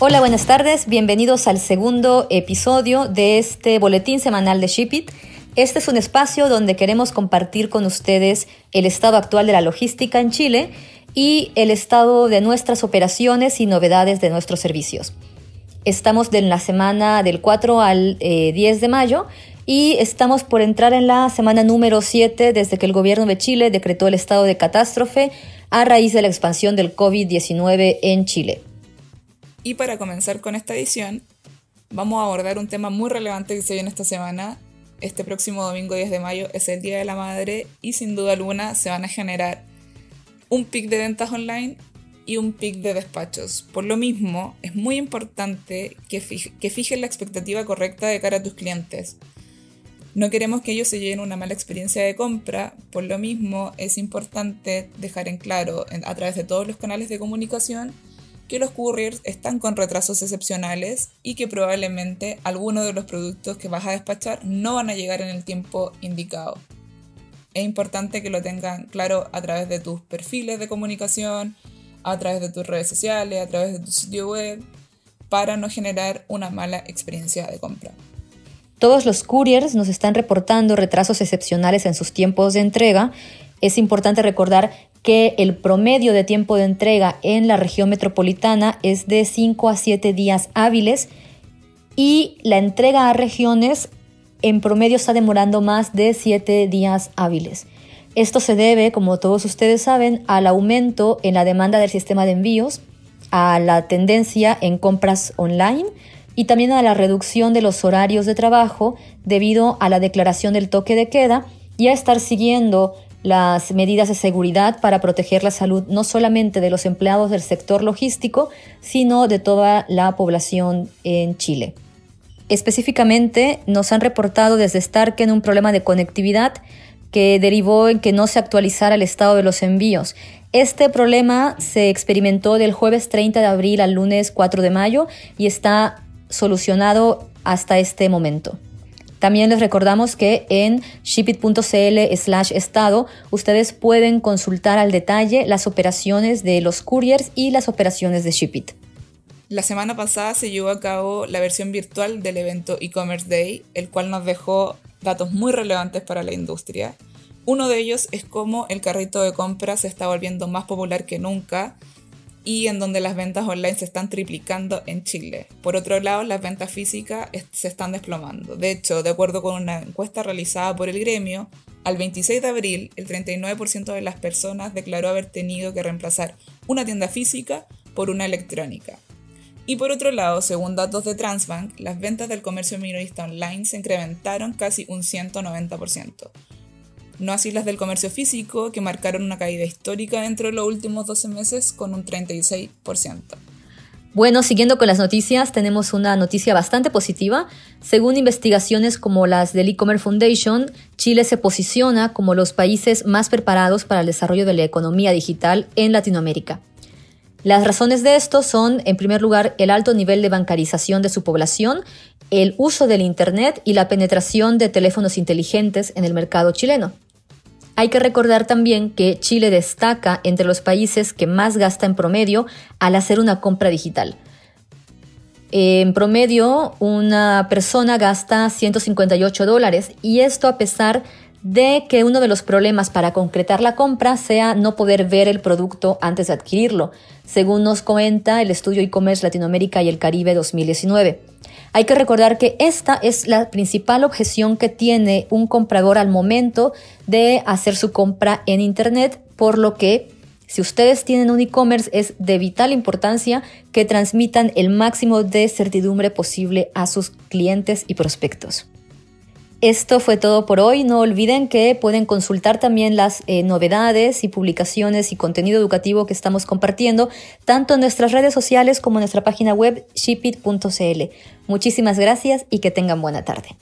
Hola, buenas tardes. Bienvenidos al segundo episodio de este boletín semanal de Shipit. Este es un espacio donde queremos compartir con ustedes el estado actual de la logística en Chile y el estado de nuestras operaciones y novedades de nuestros servicios. Estamos en la semana del 4 al 10 eh, de mayo y estamos por entrar en la semana número 7 desde que el gobierno de Chile decretó el estado de catástrofe a raíz de la expansión del COVID-19 en Chile. Y para comenzar con esta edición, vamos a abordar un tema muy relevante que se viene esta semana. Este próximo domingo 10 de mayo es el Día de la Madre y sin duda alguna se van a generar un pic de ventas online y un pic de despachos. Por lo mismo, es muy importante que, fijen la expectativa correcta de cara a tus clientes. No queremos que ellos se lleven una mala experiencia de compra, por lo mismo es importante dejar en claro a través de todos los canales de comunicación que los couriers están con retrasos excepcionales y que probablemente algunos de los productos que vas a despachar no van a llegar en el tiempo indicado. Es importante que lo tengan claro a través de tus perfiles de comunicación, a través de tus redes sociales, a través de tu sitio web, para no generar una mala experiencia de compra. Todos los couriers nos están reportando retrasos excepcionales en sus tiempos de entrega. Es importante recordar que el promedio de tiempo de entrega en la región metropolitana es de 5 a 7 días hábiles y la entrega a regiones en promedio está demorando más de 7 días hábiles. Esto se debe, como todos ustedes saben, al aumento en la demanda del sistema de envíos, a la tendencia en compras online y también a la reducción de los horarios de trabajo debido a la declaración del toque de queda y a estar siguiendo las medidas de seguridad para proteger la salud no solamente de los empleados del sector logístico, sino de toda la población en Chile. Específicamente, nos han reportado desde Starken un problema de conectividad que derivó en que no se actualizara el estado de los envíos. Este problema se experimentó del jueves 30 de abril al lunes 4 de mayo y está solucionado hasta este momento. También les recordamos que en shipit.cl slash estado ustedes pueden consultar al detalle las operaciones de los couriers y las operaciones de Shipit. La semana pasada se llevó a cabo la versión virtual del evento e-commerce day, el cual nos dejó datos muy relevantes para la industria. Uno de ellos es cómo el carrito de compra se está volviendo más popular que nunca y en donde las ventas online se están triplicando en Chile. Por otro lado, las ventas físicas se están desplomando. De hecho, de acuerdo con una encuesta realizada por el gremio, al 26 de abril, el 39% de las personas declaró haber tenido que reemplazar una tienda física por una electrónica. Y por otro lado, según datos de Transbank, las ventas del comercio minorista online se incrementaron casi un 190% no así las del comercio físico, que marcaron una caída histórica dentro de los últimos 12 meses con un 36%. Bueno, siguiendo con las noticias, tenemos una noticia bastante positiva. Según investigaciones como las del E-Commerce Foundation, Chile se posiciona como los países más preparados para el desarrollo de la economía digital en Latinoamérica. Las razones de esto son, en primer lugar, el alto nivel de bancarización de su población, el uso del Internet y la penetración de teléfonos inteligentes en el mercado chileno. Hay que recordar también que Chile destaca entre los países que más gasta en promedio al hacer una compra digital. En promedio, una persona gasta 158 dólares y esto a pesar de que uno de los problemas para concretar la compra sea no poder ver el producto antes de adquirirlo, según nos comenta el estudio e-commerce Latinoamérica y el Caribe 2019. Hay que recordar que esta es la principal objeción que tiene un comprador al momento de hacer su compra en Internet, por lo que si ustedes tienen un e-commerce es de vital importancia que transmitan el máximo de certidumbre posible a sus clientes y prospectos. Esto fue todo por hoy. No olviden que pueden consultar también las eh, novedades y publicaciones y contenido educativo que estamos compartiendo, tanto en nuestras redes sociales como en nuestra página web shipit.cl. Muchísimas gracias y que tengan buena tarde.